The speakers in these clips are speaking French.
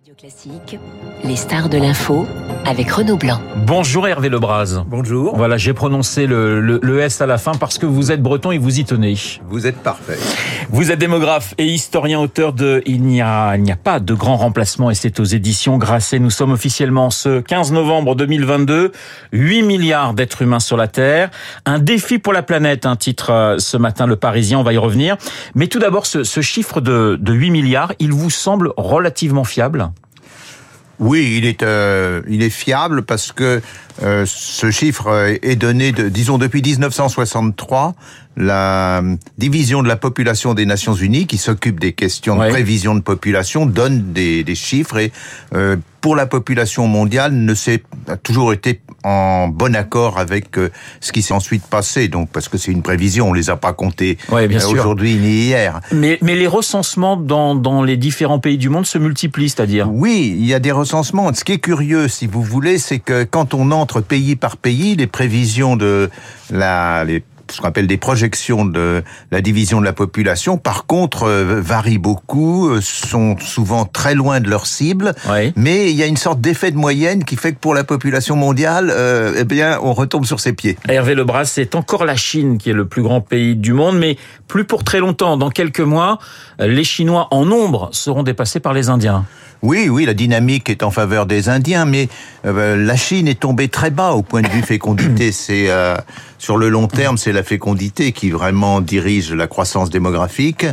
Radio Classique, les stars de l'info avec Renaud Blanc. Bonjour Hervé Lebras. Bonjour. Voilà, j'ai prononcé le, le- le S à la fin parce que vous êtes breton et vous y tenez. Vous êtes parfait. Vous êtes démographe et historien auteur de Il n'y a, il n'y a pas de grand remplacement et c'est aux éditions Grasset. Nous sommes officiellement ce 15 novembre 2022. 8 milliards d'êtres humains sur la Terre. Un défi pour la planète, un titre euh, ce matin Le Parisien, on va y revenir. Mais tout d'abord, ce, ce chiffre de, de 8 milliards, il vous semble relativement fiable? Oui, il est, euh, il est fiable parce que euh, ce chiffre euh, est donné, de, disons, depuis 1963. La division de la population des Nations Unies, qui s'occupe des questions Ouais. de prévision de population, donne des, des chiffres et euh, pour la population mondiale, ne s'est a toujours été en bon accord avec euh, ce qui s'est ensuite passé. Donc, parce que c'est une prévision, on les a pas comptés Ouais, bien euh, aujourd'hui ni hier. mais, mais les recensements dans, dans les différents pays du monde se multiplient, c'est-à-dire Oui, il y a des recensements. Ce qui est curieux, si vous voulez, c'est que quand on entre pays par pays, les prévisions de la, les, ce qu'on appelle des projections de la division de la population, par contre, euh, varient beaucoup, euh, sont souvent très loin de leur cible. Mais il y a une sorte d'effet de moyenne qui fait que pour la population mondiale, euh, eh bien, on retombe sur ses pieds. Hervé Lebras, c'est encore la Chine qui est le plus grand pays du monde, mais plus pour très longtemps. Dans quelques mois, les Chinois en nombre seront dépassés par les Indiens. Oui, oui, la dynamique est en faveur des Indiens, mais euh, la Chine est tombée très bas au point de vue fécondité. C'est euh, sur le long terme, c'est la fécondité qui vraiment dirige la croissance démographique.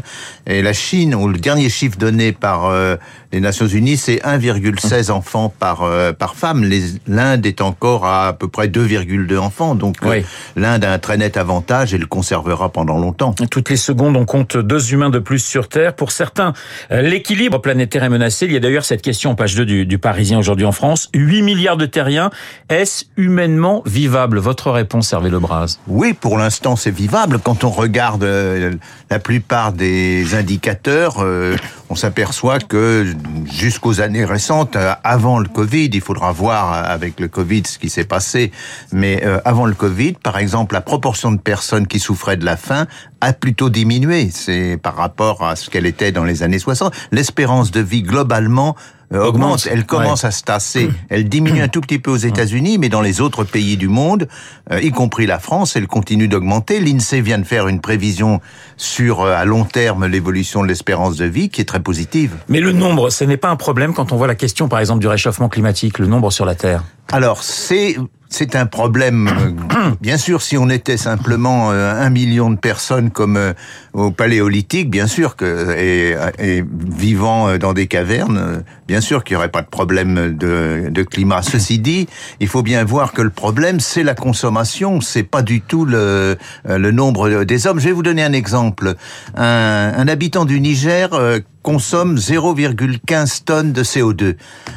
Et la Chine, où le dernier chiffre donné par euh, les Nations Unies, c'est 1,16 enfants par euh, par femme. L'Inde est encore à à peu près 2,2 enfants, donc Oui. l'Inde a un très net avantage et le conservera pendant longtemps. Toutes les secondes, on compte deux humains de plus sur Terre. Pour certains, l'équilibre planétaire est menacé. Il y a d'ailleurs cette question page 2 du, Parisien aujourd'hui en France. 8 milliards de terriens, est-ce humainement vivable? Votre réponse, Hervé Lebras. Oui, pour l'instant, c'est vivable. Quand on regarde euh, la plupart des indicateurs, euh, on s'aperçoit que jusqu'aux années récentes, euh, avant le Covid, il faudra voir avec le Covid ce qui s'est passé, mais avant le Covid, par exemple, la proportion de personnes qui souffraient de la faim a plutôt diminué. C'est par rapport à ce qu'elle était dans les années 60. L'espérance de vie globalement euh, Augmente. Elle commence à se tasser. Elle diminue un tout petit peu aux États-Unis, mais dans les autres pays du monde, euh, y compris la France, elle continue d'augmenter. L'INSEE vient de faire une prévision sur euh, à long terme l'évolution de l'espérance de vie qui est très positive. Mais le nombre, ce n'est pas un problème quand on voit la question, par exemple, du réchauffement climatique, le nombre sur la Terre. Alors c'est c'est un problème. euh, Bien sûr, si on était simplement euh, un million de personnes comme euh, au Paléolithique, bien sûr que et, et vivant dans des cavernes, bien sûr qu'il n'y aurait pas de problème de, de climat. Ceci dit, il faut bien voir que le problème c'est la consommation, c'est pas du tout le le nombre des hommes. Je vais vous donner un exemple. Un, un habitant du Niger consomme 0,15 tonnes de CO2.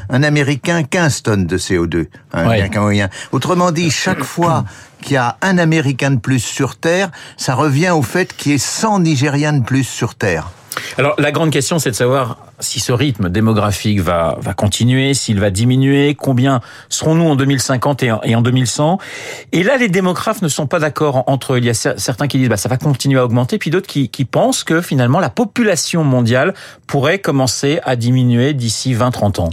Un Américain, 15 tonnes de CO2. Un Ouais. bien qu'un moyen. Autrement dit, chaque fois qu'il y a un Américain de plus sur Terre, ça revient au fait qu'il y ait 100 Nigériens de plus sur Terre. Alors la grande question, c'est de savoir si ce rythme démographique va, va continuer, s'il va diminuer, combien serons-nous en 2050 et en, et en 2100. Et là, les démographes ne sont pas d'accord entre eux. Il y a cer- certains qui disent bah, ça va continuer à augmenter, puis d'autres qui, qui pensent que finalement la population mondiale pourrait commencer à diminuer d'ici 20-30 ans.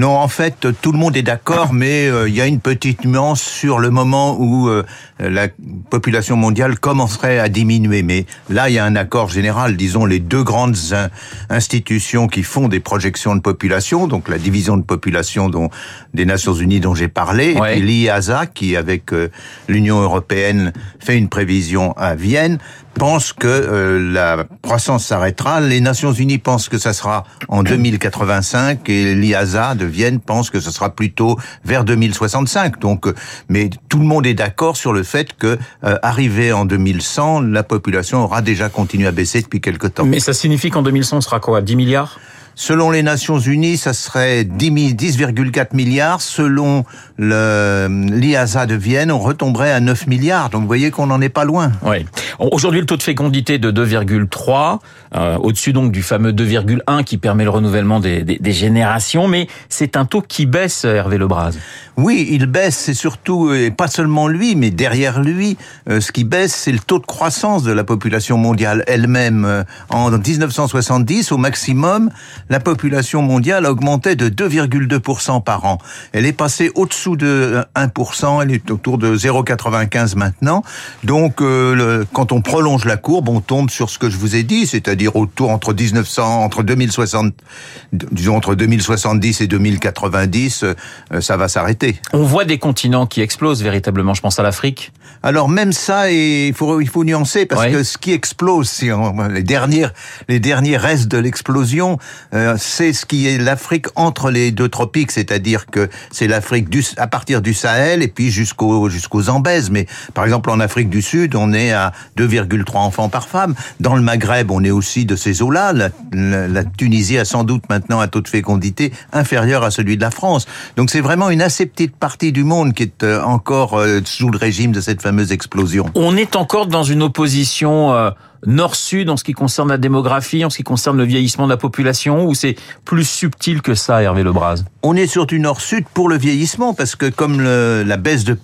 Non, en fait, tout le monde est d'accord, mais euh, il y a une petite nuance sur le moment où euh, la population mondiale commencerait à diminuer. Mais là, il y a un accord général. Disons, les deux grandes in- institutions qui font des projections de population, donc la division de population dont, des Nations Unies dont j'ai parlé, Ouais. et l'IASA, qui avec euh, l'Union européenne fait une prévision à Vienne, pense que euh, la croissance s'arrêtera. Les Nations Unies pensent que ça sera en 2085 et l'IASA de Vienne pense que ce sera plutôt vers 2065. Donc, euh, mais tout le monde est d'accord sur le fait que euh, arrivé en 2100, la population aura déjà continué à baisser depuis quelque temps. Mais ça signifie qu'en 2100, on sera quoi? 10 milliards? Selon les Nations Unies, ça serait 10 mi- 10,4 milliards. Selon l'IASA de Vienne, on retomberait à 9 milliards. Donc vous voyez qu'on n'en est pas loin. Oui. Aujourd'hui, le taux de fécondité de 2,3, euh, au-dessus donc du fameux 2,1 qui permet le renouvellement des, des- des générations, mais c'est un taux qui baisse, Hervé Lebras. Oui, il baisse, c'est surtout, et pas seulement lui, mais derrière lui, euh, ce qui baisse, c'est le taux de croissance de la population mondiale elle-même. Euh, En 1970, au maximum, la population mondiale augmentait de 2,2% par an. Elle est passée au-dessous de 1%, elle est autour de 0,95 maintenant. Donc, euh, le, quand on prolonge la courbe, on tombe sur ce que je vous ai dit, c'est-à-dire autour entre 1900, entre 2060, disons entre 2070 et 2090, euh, ça va s'arrêter. On voit des continents qui explosent véritablement. Je pense à l'Afrique. Alors même ça, et il faut il faut nuancer parce que ce qui explose, si on, les dernières les derniers restes de l'explosion, euh, c'est ce qui est l'Afrique entre les deux tropiques, c'est-à-dire que c'est l'Afrique à partir du Sahel et puis jusqu'au jusqu'aux. Mais par exemple en Afrique du Sud, on est à 2,3 enfants par femme. Dans le Maghreb, on est aussi de ces eaux-là. La, Tunisie a sans doute maintenant un taux de fécondité inférieur à celui de la France. Donc c'est vraiment une assez petite partie du monde qui est euh, encore euh, sous le régime de cette fameuse explosion. On est encore dans une opposition euh, nord-sud en ce qui concerne la démographie, en ce qui concerne le vieillissement de la population, ou c'est plus subtil que ça, Hervé Lebras? On est sur du nord-sud pour le vieillissement, parce que comme la baisse de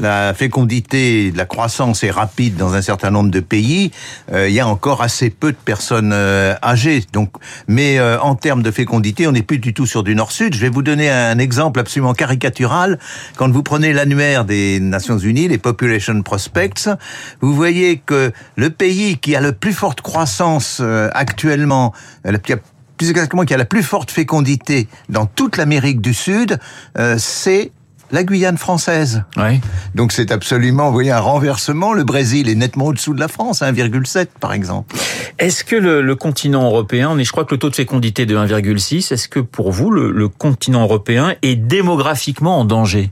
la fécondité, la croissance est rapide dans un certain nombre de pays, euh, il y a encore assez peu de personnes euh, âgées. Donc, mais euh, en termes de fécondité, on n'est plus du tout sur du nord-sud. Je vais vous donner un exemple absolument caricatural. Quand vous prenez l'annuaire des Nations Unies, les Population Prospects, vous voyez que le pays qui a le plus forte croissance actuellement, qui a plus exactement qui a la plus forte fécondité dans toute l'Amérique du Sud, c'est la Guyane française. Oui. Donc c'est absolument, vous voyez, un renversement. Le Brésil est nettement au-dessous de la France, 1,7 par exemple. Est-ce que le, le, continent européen, je crois que le taux de fécondité est de 1,6, est-ce que pour vous, le, le continent européen est démographiquement en danger?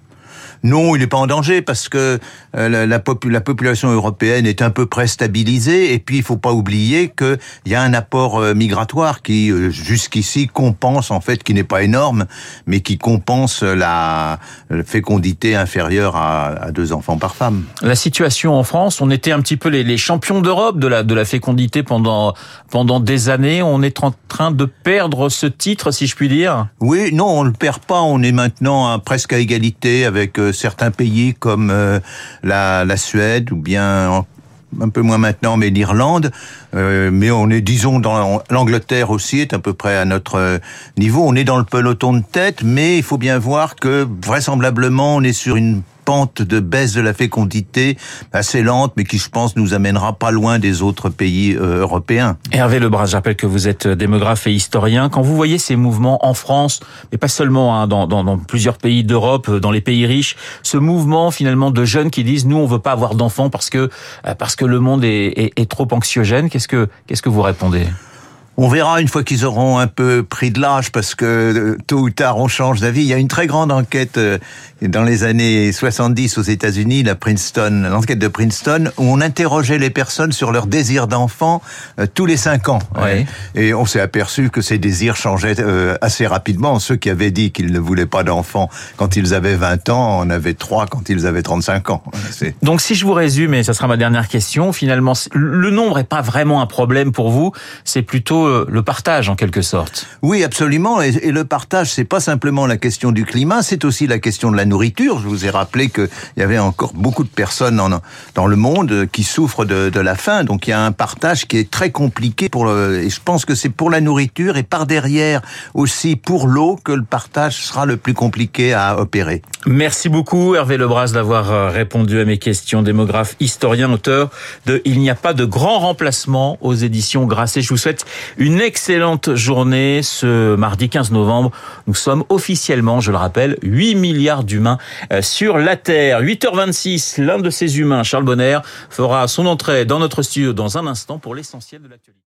Non, il n'est pas en danger parce que euh, la, la, popu la, population européenne est un peu près stabilisée et puis il faut pas oublier qu'il y a un apport euh, migratoire qui euh, jusqu'ici compense en fait, qui n'est pas énorme, mais qui compense la, la fécondité inférieure à, à, deux enfants par femme. La situation en France, on était un petit peu les, les champions d'Europe de la, de la fécondité pendant, pendant des années. On est en train de perdre ce titre, si je puis dire. Oui, non, on ne le perd pas. On est maintenant à, presque à égalité avec certains pays comme euh, la, Suède ou bien un peu moins maintenant, mais l'Irlande. Euh, mais on est, disons, dans l'Angleterre aussi est à peu près à notre niveau. On est dans le peloton de tête, mais il faut bien voir que vraisemblablement on est sur une pente de baisse de la fécondité assez lente, mais qui, je pense, nous amènera pas loin des autres pays euh, européens. Hervé Lebras, je rappelle que vous êtes démographe et historien. Quand vous voyez ces mouvements en France, mais pas seulement hein, dans, dans, dans, plusieurs pays d'Europe, dans les pays riches, ce mouvement finalement de jeunes qui disent nous on veut pas avoir d'enfants parce que euh, parce que le monde est, est, est trop anxiogène. Qu'est-ce que qu'est-ce que vous répondez? On verra une fois qu'ils auront un peu pris de l'âge parce que euh, tôt ou tard on change d'avis. Il y a une très grande enquête euh, dans les années 70 aux États-Unis, la Princeton, l'enquête de Princeton, où on interrogeait les personnes sur leur désir d'enfant euh, tous les cinq ans. Oui. Et on s'est aperçu que ces désirs changeaient assez rapidement. Ceux qui avaient dit qu'ils ne voulaient pas d'enfants quand ils avaient 20 ans, en avaient trois quand ils avaient 35 ans. Donc si je vous résume, et ça sera ma dernière question, finalement, le nombre est pas vraiment un problème pour vous, c'est plutôt le partage en quelque sorte. Oui, absolument. Et, et le partage, c'est pas simplement la question du climat, c'est aussi la question de la nourriture. Je vous ai rappelé qu'il y avait encore beaucoup de personnes en, dans le monde qui souffrent de, de, la faim. Donc il y a un partage qui est très compliqué pour le, et je pense que c'est pour la nourriture et par derrière aussi pour l'eau que le partage sera le plus compliqué à opérer. Merci beaucoup Hervé Lebras d'avoir euh, répondu à mes questions. Démographe, historien, auteur de Il n'y a pas de grand remplacement aux éditions Grasset. Je vous souhaite une excellente journée ce mardi 15 novembre. Nous sommes officiellement, je le rappelle, 8 milliards d'humains euh, sur la Terre. 8h26, l'un de ces humains, Charles Bonner, fera son entrée dans notre studio dans un instant pour l'essentiel de l'actualité.